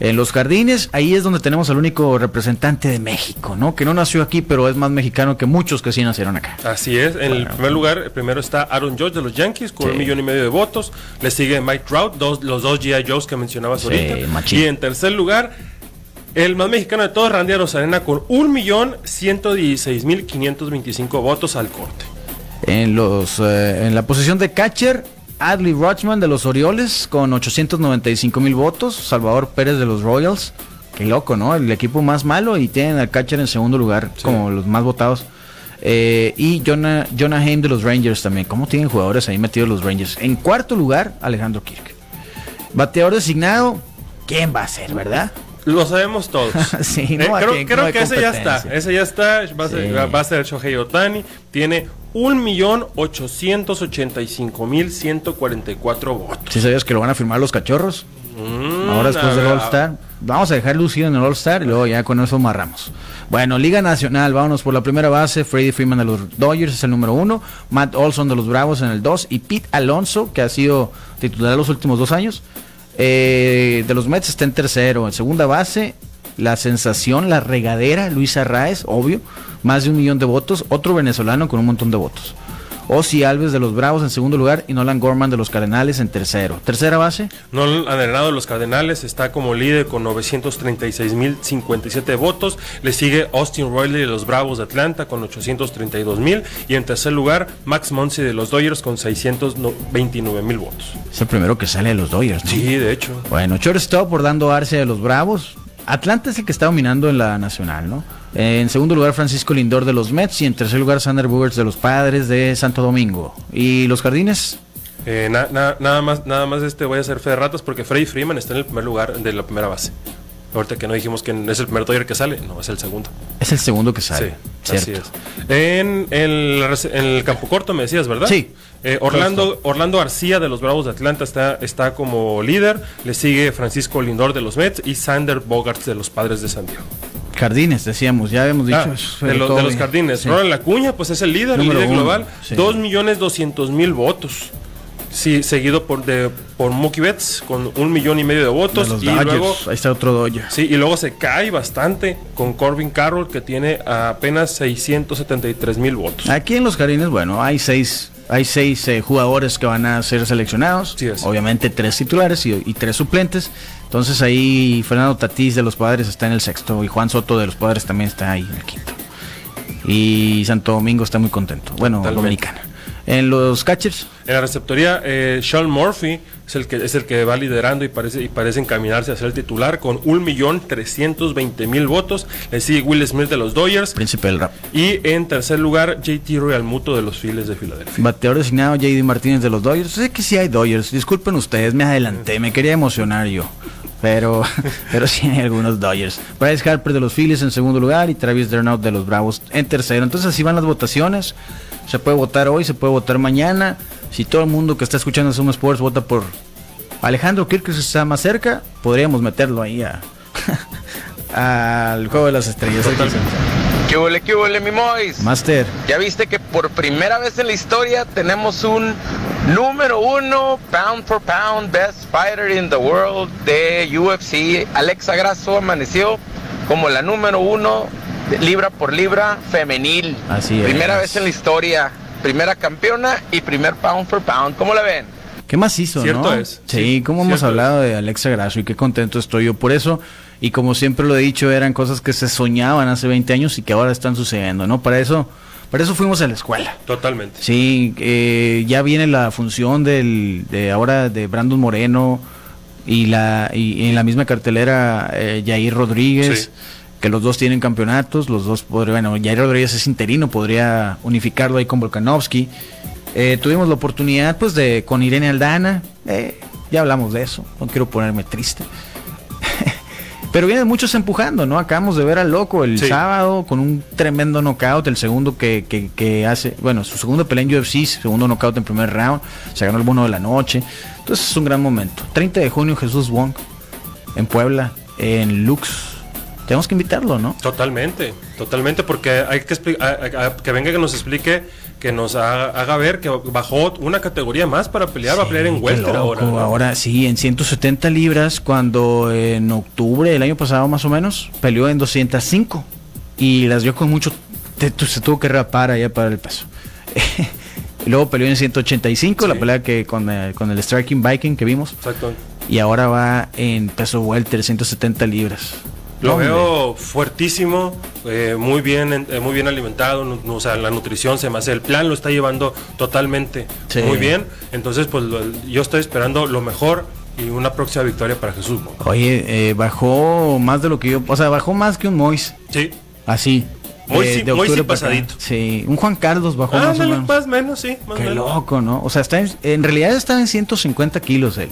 Speaker 1: En los jardines, ahí es donde tenemos al único representante de México, ¿no? Que no nació aquí, pero es más mexicano que muchos que sí nacieron acá.
Speaker 2: Así es, en el primer lugar, el primero está Aaron George de los Yankees con
Speaker 1: Sí.
Speaker 2: un millón y medio de votos. Le sigue Mike Trout, dos, los dos G.I. Joes que mencionabas
Speaker 1: Sí,
Speaker 2: ahorita.
Speaker 1: machín.
Speaker 2: Y en tercer lugar, el más mexicano de todos, Randy Rosarena, con un millón ciento dieciséis mil quinientos veinticinco votos al corte.
Speaker 1: En, los, eh, en la posición de catcher, Adley Rutschman de los Orioles con 895 mil votos. Salvador Pérez de los Royals. Qué loco, ¿no? El equipo más malo y tienen al catcher en segundo lugar
Speaker 2: Sí.
Speaker 1: como los más votados. Eh, y Jonah, Jonah Haim de los Rangers también. ¿Cómo tienen jugadores ahí metidos los Rangers? En cuarto lugar, Alejandro Kirk. Bateador designado, ¿quién va a ser, verdad?
Speaker 2: Lo sabemos todos.
Speaker 1: Sí, no,
Speaker 2: Eh, creo que ese ya está. Ese ya está. Va a ser,
Speaker 1: Sí.
Speaker 2: va a ser Shohei Otani. Tiene un millón ochocientos ochenta y cinco mil ciento cuarenta y cuatro votos.
Speaker 1: ¿Sí sabías que lo van a firmar los cachorros?
Speaker 2: Mm,
Speaker 1: Ahora después del
Speaker 2: ver,
Speaker 1: All Star. Vamos a dejar lucido en el All Star y luego ya con eso amarramos. Bueno, Liga Nacional, vámonos por la primera base. Freddy Freeman de los Dodgers es el número uno. Matt Olson de los Bravos en el dos. Y Pete Alonso, que ha sido titular los últimos dos años. Eh, de los Mets está en tercero. En segunda base, la sensación, la regadera, Luis Arraez, obvio, más de un millón de votos, otro venezolano con un montón de votos. Osi Alves de los Bravos en segundo lugar y Nolan Gorman de los Cardenales en tercero. Tercera base.
Speaker 2: Nolan Arenado de los Cardenales está como líder con 936.057 votos. Le sigue Austin Riley de los Bravos de Atlanta con 832.000. Y en tercer lugar, Max Monsi de los Dodgers con 629.000 votos.
Speaker 1: Es el primero que sale de los Dodgers.
Speaker 2: ¿no? Sí, de hecho.
Speaker 1: Bueno, shortstop por dando Arce de los Bravos. Atlanta es el que está dominando en la nacional, ¿no? En segundo lugar, Francisco Lindor de los Mets. Y en tercer lugar, Sander Bogarts de los Padres de Santo Domingo. ¿Y los Jardines?
Speaker 2: Eh, nada más, nada más este voy a hacer fe de ratas porque Freddy Freeman está en el primer lugar de la primera base. Ahorita que no dijimos que es el primer Dodger que sale, no, es el segundo.
Speaker 1: Es el segundo que sale.
Speaker 2: Sí, así es. En el, en el campo corto me decías, ¿verdad?
Speaker 1: Sí.
Speaker 2: Eh, Orlando, Orlando García de los Bravos de Atlanta está, está como líder. Le sigue Francisco Lindor de los Mets y Sander Bogarts de los Padres de Santiago.
Speaker 1: Jardines, decíamos, ya habíamos dicho
Speaker 2: ah,
Speaker 1: eso.
Speaker 2: De, de los Jardines. Sí. Ronald Acuña, pues es el líder, el líder global. Sí. 2 millones 200 mil votos. Sí, seguido por de por Mookie Betts con un millón y medio de votos.
Speaker 1: De los
Speaker 2: y
Speaker 1: Dodgers.
Speaker 2: luego
Speaker 1: Ahí está otro Dodger.
Speaker 2: Sí, y luego se cae bastante con Corbin Carroll, que tiene apenas 673 mil votos.
Speaker 1: Aquí en los Jardines, bueno, hay seis, hay seis eh, jugadores que van a ser seleccionados.
Speaker 2: Sí.
Speaker 1: Obviamente tres titulares y, y, tres suplentes. Entonces ahí Fernando Tatís de los Padres está en el sexto y Juan Soto de los Padres también está ahí en el quinto. Y Santo Domingo está muy contento. Bueno,
Speaker 2: Totalmente.
Speaker 1: Dominicana. En los catchers.
Speaker 2: En la receptoría, eh, Sean Murphy es el que es el que va liderando y parece y parece encaminarse a ser el titular con un millón trescientos veinte mil votos. Le sigue Will Smith de los Dodgers.
Speaker 1: Príncipe del rap.
Speaker 2: Y en tercer lugar, JT Realmuto de los Phillies de Filadelfia.
Speaker 1: Bateador designado JD Martínez de los Dodgers. Sé que sí hay Dodgers. Disculpen ustedes, me adelanté, me quería emocionar yo. Pero, pero sí hay algunos Dodgers. Bryce Harper de los Phillies en segundo lugar y Travis Dernaut de los Bravos en tercero. Entonces así van las votaciones. Se puede votar hoy, se puede votar mañana. Si todo el mundo que está escuchando Sumo Sports vota por Alejandro Kirk, que está más cerca, podríamos meterlo ahí a, al juego de las estrellas.
Speaker 4: ¿Qué huele, qué huele, mi Mois?
Speaker 1: Master.
Speaker 4: Ya viste que por primera vez en la historia tenemos un número uno, pound for pound, best fighter in the world de UFC. Alexa Grasso amaneció como la número uno, libra por libra, femenil.
Speaker 1: Así es.
Speaker 4: Primera vez en la historia, primera campeona y primer pound for pound. ¿Cómo la ven?
Speaker 1: ¿Qué más hizo,
Speaker 2: Cierto
Speaker 1: no?
Speaker 2: es.
Speaker 1: Sí,
Speaker 2: Sí,
Speaker 1: como hemos hablado de Alexa Grasso y qué contento estoy yo por eso. Y como siempre lo he dicho, eran cosas que se soñaban hace 20 años y que ahora están sucediendo, ¿no? Para eso, para eso fuimos a la escuela.
Speaker 2: Totalmente.
Speaker 1: Sí, eh, ya viene la función del, de ahora de Brandon Moreno y la y en la misma cartelera eh, Jair Rodríguez,
Speaker 2: Sí.
Speaker 1: que los dos tienen campeonatos, los dos podrían, bueno, Jair Rodríguez es interino, podría unificarlo ahí con Volkanovski. Eh, tuvimos la oportunidad pues de con Irene Aldana, eh, ya hablamos de eso, no quiero ponerme triste. Pero vienen muchos empujando, ¿no? Acabamos de ver al loco el
Speaker 2: Sí.
Speaker 1: sábado con un tremendo knockout, el segundo que, que, que hace, bueno, su segundo pelea en UFC, segundo knockout en primer round, se ganó el bono de la noche. Entonces es un gran momento. 30 de junio Jesús Wong en Puebla, en Lux. Tenemos que invitarlo, ¿no?
Speaker 2: Totalmente, totalmente, porque hay que a- que venga que nos explique, que nos haga, haga ver que bajó una categoría más para pelear, va a pelear en welter ahora. ¿no?
Speaker 1: Ahora sí, en 170 libras, cuando en octubre del año pasado más o menos, peleó en 205 y las dio con mucho, te- se tuvo que rapar allá para el peso. y luego peleó en 185, la
Speaker 2: Sí.
Speaker 1: pelea que con, el- con el Striking Viking que vimos,
Speaker 2: Exacto.
Speaker 1: y ahora va en peso welter, 170 libras.
Speaker 2: Lo
Speaker 1: hombre.
Speaker 2: veo fuertísimo, eh, muy bien, en- eh, muy bien alimentado, o sea, la nutrición se me hace, el plan lo está llevando totalmente
Speaker 1: Sí.
Speaker 2: muy bien, entonces pues lo- yo estoy esperando lo mejor y una próxima victoria para Jesús.
Speaker 1: Oye, eh, bajó más de lo que yo, o sea, bajó más que un Mois,
Speaker 2: Sí,
Speaker 1: así. De-
Speaker 2: sí-
Speaker 1: de acá.
Speaker 2: pasadito.
Speaker 1: Sí, un Juan Carlos bajó más o
Speaker 2: Ándale,
Speaker 1: menos.
Speaker 2: más o menos, sí, más o
Speaker 1: Qué
Speaker 2: menos.
Speaker 1: loco, ¿no? O sea, está en, en realidad estaba en 150 kilos él.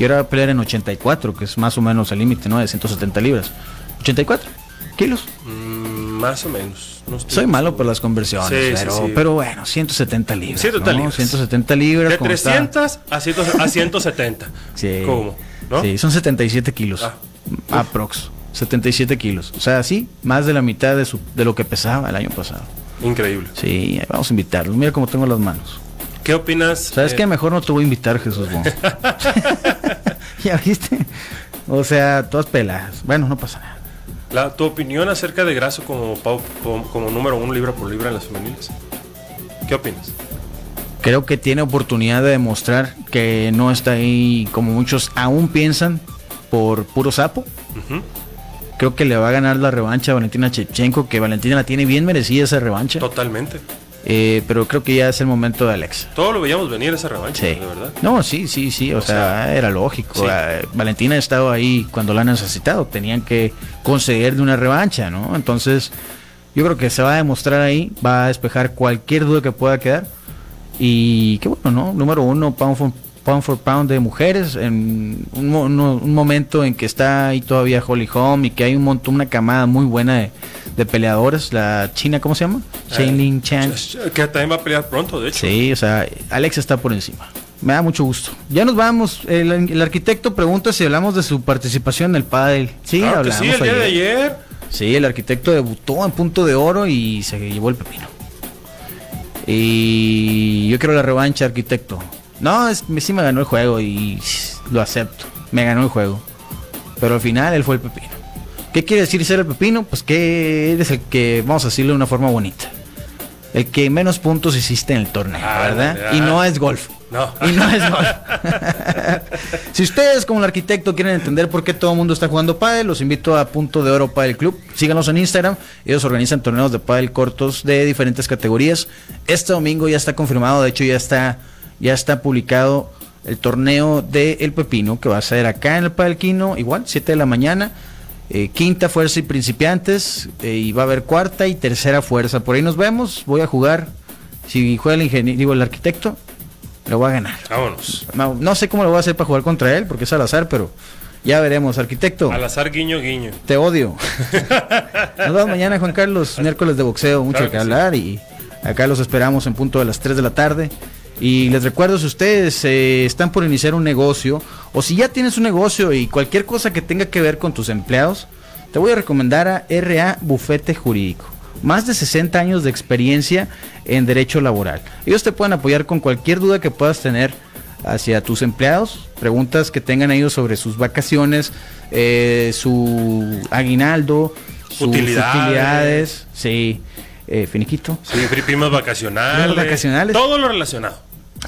Speaker 1: Y ahora va a pelear en 84, que es más o menos el límite, ¿no? De 170 libras. 84 kilos.
Speaker 2: Mm, más o menos. no
Speaker 1: Soy malo por las conversiones,
Speaker 2: Sí,
Speaker 1: pero,
Speaker 2: sí.
Speaker 1: pero bueno, 170 libras.
Speaker 2: 170
Speaker 1: ¿no?
Speaker 2: libras.
Speaker 1: 170 libras.
Speaker 2: De
Speaker 1: como está.
Speaker 2: 300 a, 100 a 170.
Speaker 1: Sí.
Speaker 2: ¿Cómo? ¿No?
Speaker 1: Sí, son 77 kilos.
Speaker 2: Ah.
Speaker 1: Aprox. 77 kilos. O sea, sí, más de la mitad de, su, de lo que pesaba el año pasado.
Speaker 2: Increíble.
Speaker 1: Sí, vamos a invitarlo. Mira cómo tengo las manos.
Speaker 2: ¿Qué opinas?
Speaker 1: ¿Sabes
Speaker 2: eh,
Speaker 1: qué? Mejor no te voy a invitar, Jesús. ¿Ya viste? O sea, todas peladas. Bueno, no pasa nada.
Speaker 2: La, ¿Tu opinión acerca de Grasso como, como, como número uno libra por libra en las femeniles? ¿Qué opinas?
Speaker 1: Creo que tiene oportunidad de demostrar que no está ahí como muchos aún piensan por puro sapo. Creo que le va a ganar la revancha a Valentina Chepchenko, que Valentina la tiene bien merecida esa revancha.
Speaker 2: Totalmente.
Speaker 1: Eh, pero creo que ya es el momento de Alexa.
Speaker 2: Todo lo veíamos venir esa revancha,
Speaker 1: Sí.
Speaker 2: de verdad.
Speaker 1: No, sí, sí, sí. O,
Speaker 2: O
Speaker 1: sea,
Speaker 2: sea,
Speaker 1: era lógico.
Speaker 2: sí.
Speaker 1: Eh, Valentina ha estado ahí cuando la han necesitado. Tenían que concederle una revancha, ¿no? Entonces, yo creo que se va a demostrar ahí. Va a despejar cualquier duda que pueda quedar. Y qué bueno, ¿no? Número uno, pound for pound, for pound de mujeres. En un, uno- un momento en que está ahí todavía Holly Holm y que hay un montón, una camada muy buena de, de peleadores. La china, ¿cómo se llama? Shailin Chan.
Speaker 2: Que también va a pelear pronto, de hecho.
Speaker 1: Sí, o sea, Alex está por encima. Me da mucho gusto. Ya nos vamos. El, el arquitecto pregunta si hablamos de su participación en el pádel. Sí,
Speaker 2: Claro que
Speaker 1: hablamos
Speaker 2: sí, el día de
Speaker 1: ayer.
Speaker 2: ayer.
Speaker 1: Sí, el arquitecto debutó en punto de oro y se llevó el pepino. Y yo quiero la revancha, arquitecto. No, es, sí me ganó el juego y lo acepto. Me ganó el juego. Pero al final él fue el pepino. ¿Qué quiere decir ser el pepino? Pues que eres el que, vamos a decirlo de una forma bonita. El que menos puntos hiciste en el torneo,
Speaker 2: Ah,
Speaker 1: ¿verdad? Y no es golf.
Speaker 2: No.
Speaker 1: Y no es golf. si ustedes como el arquitecto quieren entender por qué todo el mundo está jugando pádel, los invito a Punto de Oro Pádel Club. Síganos en Instagram. Ellos organizan torneos de pádel cortos de diferentes categorías. Este domingo ya está confirmado, de hecho ya está ya está publicado el torneo de El Pepino que va a ser acá en el Pádel Quino, igual 7 de la mañana. Eh, quinta fuerza y principiantes eh, y va a haber cuarta y tercera fuerza. Por ahí nos vemos. Voy a jugar. Si juega el ingeniero, digo el arquitecto, lo voy a ganar.
Speaker 2: Vámonos.
Speaker 1: No, no sé cómo lo voy a hacer para jugar contra él, porque es al azar, pero ya veremos. Arquitecto,
Speaker 2: Al azar, guiño, guiño.
Speaker 1: te odio. Nos vemos mañana, Juan Carlos, miércoles de boxeo, mucho
Speaker 2: Claro
Speaker 1: que,
Speaker 2: que sí.
Speaker 1: hablar y acá los esperamos en punto de las 3 de la tarde. Y les recuerdo, si ustedes eh, están por iniciar un negocio o si ya tienes un negocio y cualquier cosa que tenga que ver con tus empleados, te voy a recomendar a RA Bufete Jurídico. Más de 60 años de experiencia en derecho laboral. Ellos te pueden apoyar con cualquier duda que puedas tener hacia tus empleados, preguntas que tengan ellos sobre sus vacaciones, eh, su aguinaldo, sus
Speaker 2: Utilidades.
Speaker 1: utilidades, sí, eh, finiquito.
Speaker 2: Sí, pri- primas vacacionales.
Speaker 1: Vacacionales.
Speaker 2: Todo lo relacionado.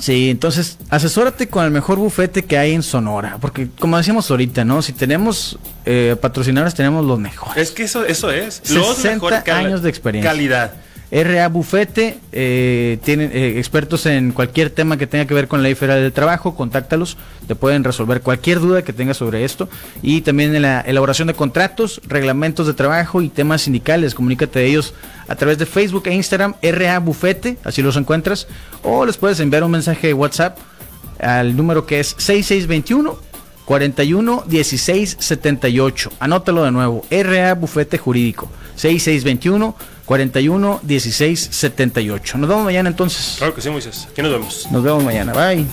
Speaker 1: Sí, entonces asesórate con el mejor bufete que hay en Sonora, porque como decíamos ahorita, ¿no? Si tenemos eh, patrocinadores, tenemos los mejores.
Speaker 2: Es que eso, eso es.
Speaker 1: 60
Speaker 2: cali-
Speaker 1: años de experiencia.
Speaker 2: Calidad.
Speaker 1: RA Bufete, eh, tienen eh, expertos en cualquier tema que tenga que ver con la ley federal del trabajo, contáctalos, te pueden resolver cualquier duda que tengas sobre esto y también en la elaboración de contratos, reglamentos de trabajo y temas sindicales, comunícate de ellos a través de Facebook e Instagram, RA Bufete, así los encuentras, o les puedes enviar un mensaje de WhatsApp al número que es 6621 41 16 78. Anótalo de nuevo. RA Bufete Jurídico. 6621 41 16 78. Nos vemos mañana entonces.
Speaker 2: Claro que sí, Moisés. Aquí nos vemos.
Speaker 1: Nos vemos mañana. Bye.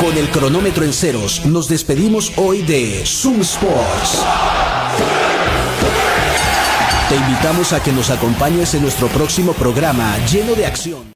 Speaker 3: Con el cronómetro en ceros, nos despedimos hoy de Zoom Sports. Te invitamos a que nos acompañes en nuestro próximo programa lleno de acción.